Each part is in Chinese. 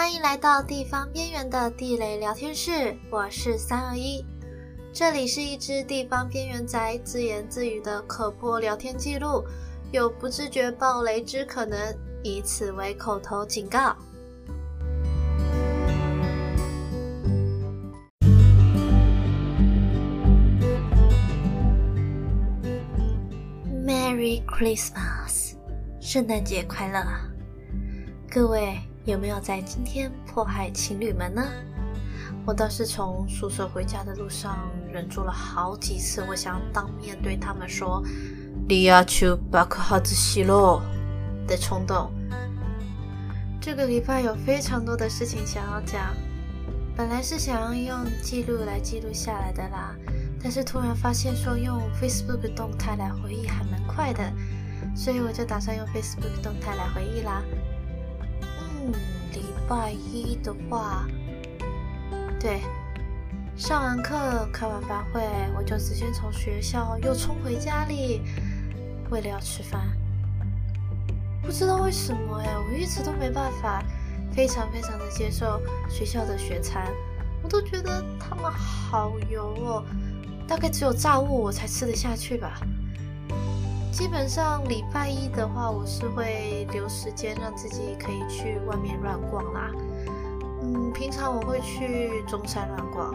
欢迎来到地方边缘的地雷聊天室，我是三二一。这里是一只地方边缘宅自言自语的可播聊天记录，有不自觉爆雷之可能，以此为口头警告。Merry Christmas，圣诞节快乐！各位。有没有在今天迫害情侣们呢？我倒是从宿舍回家的路上忍住了好几次，我想当面对他们说“你要去巴克哈兹西洛”的冲动。这个礼拜有非常多的事情想要讲，本来是想要用记录来记录下来的啦，但是突然发现说用 Facebook 动态来回忆还蛮快的，所以我就打算用 Facebook 动态来回忆啦。礼拜一的话，对，上完课开完班会，我就直接从学校又冲回家里，为了要吃饭。不知道为什么哎，我一直都没办法非常非常的接受学校的学餐，我都觉得他们好油哦，大概只有炸物我才吃得下去吧。基本上礼拜一的话，我是会留时间让自己可以去外面乱逛啦。嗯，平常我会去中山乱逛。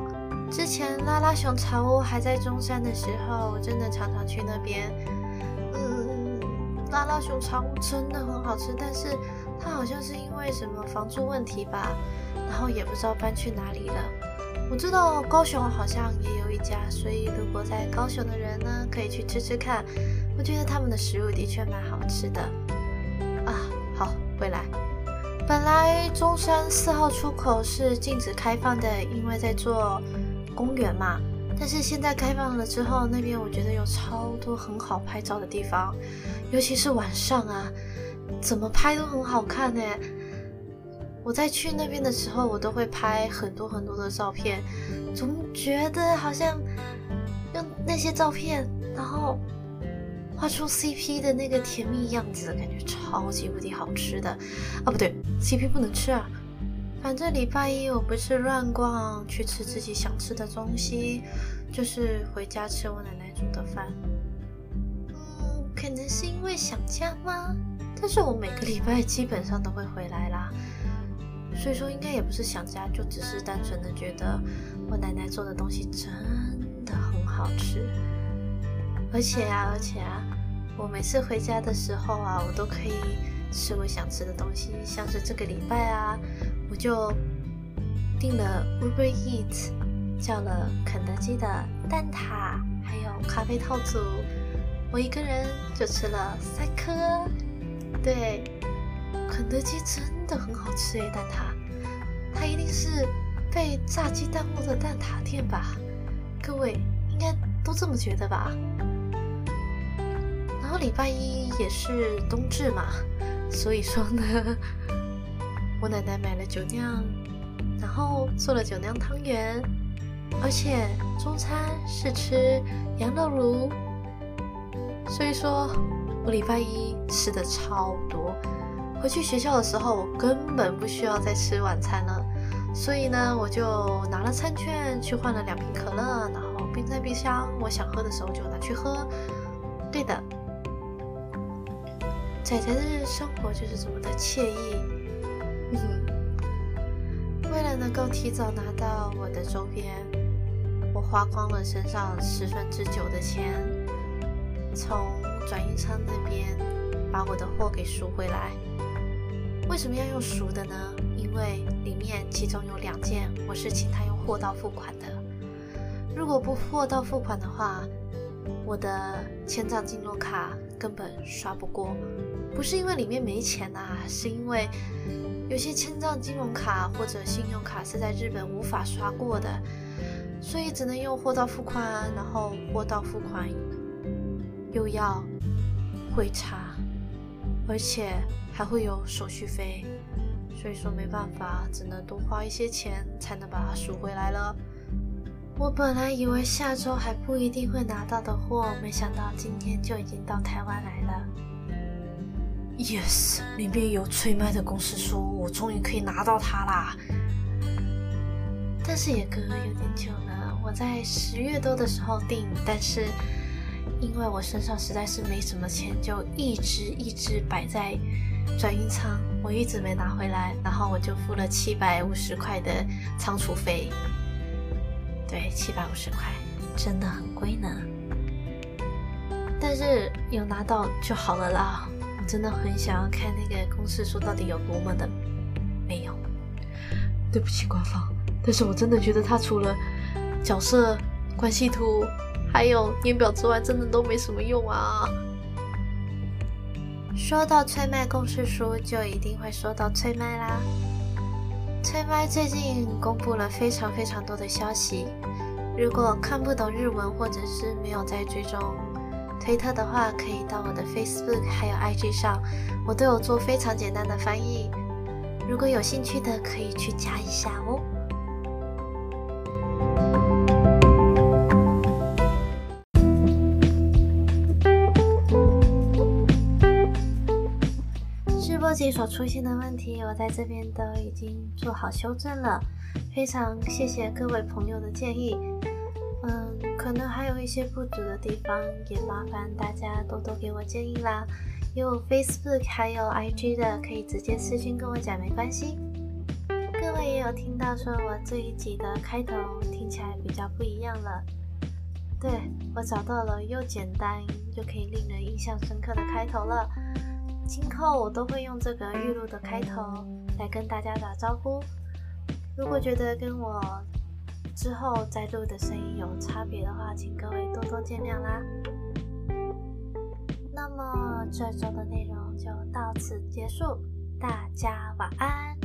之前拉拉熊茶屋还在中山的时候，真的常常去那边。嗯，拉拉熊茶屋真的很好吃，但是它好像是因为什么房租问题吧，然后也不知道搬去哪里了。我知道高雄好像也有一家，所以如果在高雄的人呢，可以去吃吃看。我觉得他们的食物的确蛮好吃的啊。好，回来。本来中山四号出口是禁止开放的，因为在做公园嘛。但是现在开放了之后，那边我觉得有超多很好拍照的地方，尤其是晚上啊，怎么拍都很好看呢。我在去那边的时候，我都会拍很多很多的照片，总觉得好像用那些照片，然后。画出 CP 的那个甜蜜样子，感觉超级无敌好吃的啊！不对，CP 不能吃啊。反正礼拜一我不是乱逛，去吃自己想吃的东西，就是回家吃我奶奶煮的饭。嗯，可能是因为想家吗？但是我每个礼拜基本上都会回来啦，所以说应该也不是想家，就只是单纯的觉得我奶奶做的东西真的很好吃。而且啊，而且啊，我每次回家的时候啊，我都可以吃我想吃的东西。像是这个礼拜啊，我就订了 Uber Eat，叫了肯德基的蛋挞，还有咖啡套组。我一个人就吃了三颗。对，肯德基真的很好吃诶，蛋挞，它一定是被炸鸡耽误的蛋挞店吧？各位应该都这么觉得吧？礼拜一也是冬至嘛，所以说呢，我奶奶买了酒酿，然后做了酒酿汤圆，而且中餐是吃羊肉炉，所以说我礼拜一吃的超多。回去学校的时候，我根本不需要再吃晚餐了，所以呢，我就拿了餐券去换了两瓶可乐，然后冰在冰箱，我想喝的时候就拿去喝。对的。宅宅的日生活就是这么的惬意。为了能够提早拿到我的周边，我花光了身上十分之九的钱，从转运仓那边把我的货给赎回来。为什么要用赎的呢？因为里面其中有两件我是请他用货到付款的。如果不货到付款的话，我的签帐金融卡根本刷不过，不是因为里面没钱啊，是因为有些签帐金融卡或者信用卡是在日本无法刷过的，所以只能用货到付款，然后货到付款又要汇差，而且还会有手续费，所以说没办法，只能多花一些钱才能把它赎回来了。我本来以为下周还不一定会拿到的货，没想到今天就已经到台湾来了。Yes，里面有催卖的公司说，我终于可以拿到它啦。但是也隔了有点久了，我在十月多的时候订，但是因为我身上实在是没什么钱，就一直一直摆在转运仓，我一直没拿回来，然后我就付了七百五十块的仓储费。对，七百五十块，真的很贵呢。但是有拿到就好了啦。我真的很想要看那个公式书到底有多么的没有。对不起，官方。但是我真的觉得它除了角色关系图还有年表之外，真的都没什么用啊。说到催卖公式书，就一定会说到催卖啦。催卖最近公布了非常非常多的消息，如果看不懂日文或者是没有在追踪推特的话，可以到我的 Facebook 还有 IG 上，我都有做非常简单的翻译。如果有兴趣的，可以去加一下哦。自己所出现的问题，我在这边都已经做好修正了，非常谢谢各位朋友的建议。嗯，可能还有一些不足的地方，也麻烦大家多多给我建议啦。有 Facebook 还有 IG 的，可以直接私信跟我讲，没关系。各位也有听到说我这一集的开头听起来比较不一样了，对，我找到了又简单又可以令人印象深刻的开头了。今后我都会用这个预录的开头来跟大家打招呼。如果觉得跟我之后再录的声音有差别的话，请各位多多见谅啦。那么这周的内容就到此结束，大家晚安。